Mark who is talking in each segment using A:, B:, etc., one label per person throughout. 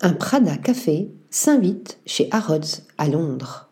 A: un Prada Café s'invite chez Harrods à Londres.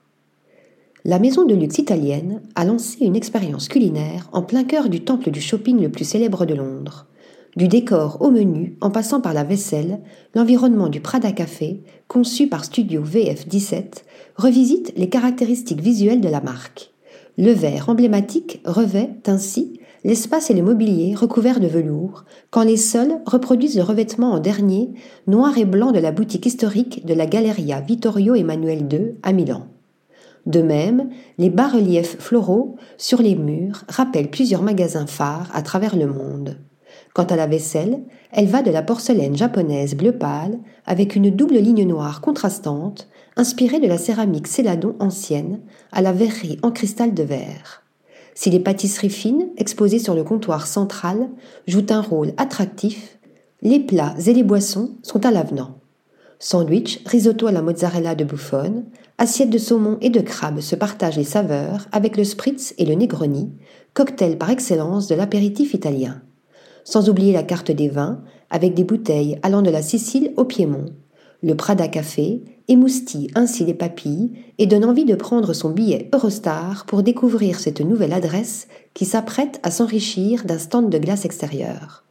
A: La maison de luxe italienne a lancé une expérience culinaire en plein cœur du temple du shopping le plus célèbre de Londres. Du décor au menu, en passant par la vaisselle, l'environnement du Prada Café, conçu par Studio VF17, revisite les caractéristiques visuelles de la marque. Le verre emblématique revêt ainsi l'espace et le mobilier recouverts de velours, quand les sols reproduisent le revêtement en dernier, noir et blanc de la boutique historique de la Galleria Vittorio Emanuele II à Milan. De même, les bas-reliefs floraux sur les murs rappellent plusieurs magasins phares à travers le monde. Quant à la vaisselle, elle va de la porcelaine japonaise bleu pâle avec une double ligne noire contrastante, inspirée de la céramique céladon ancienne, à la verrerie en cristal de verre. Si les pâtisseries fines, exposées sur le comptoir central, jouent un rôle attractif, les plats et les boissons sont à l'avenant. Sandwich, risotto à la mozzarella de bouffonne, assiettes de saumon et de crabe se partagent les saveurs avec le spritz et le negroni, cocktail par excellence de l'apéritif italien. Sans oublier la carte des vins, avec des bouteilles allant de la Sicile au Piémont, le Prada Café émoustille ainsi les papilles et donne envie de prendre son billet Eurostar pour découvrir cette nouvelle adresse qui s'apprête à s'enrichir d'un stand de glace extérieure.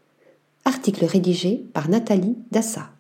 A: Article rédigé par Nathalie Dassa.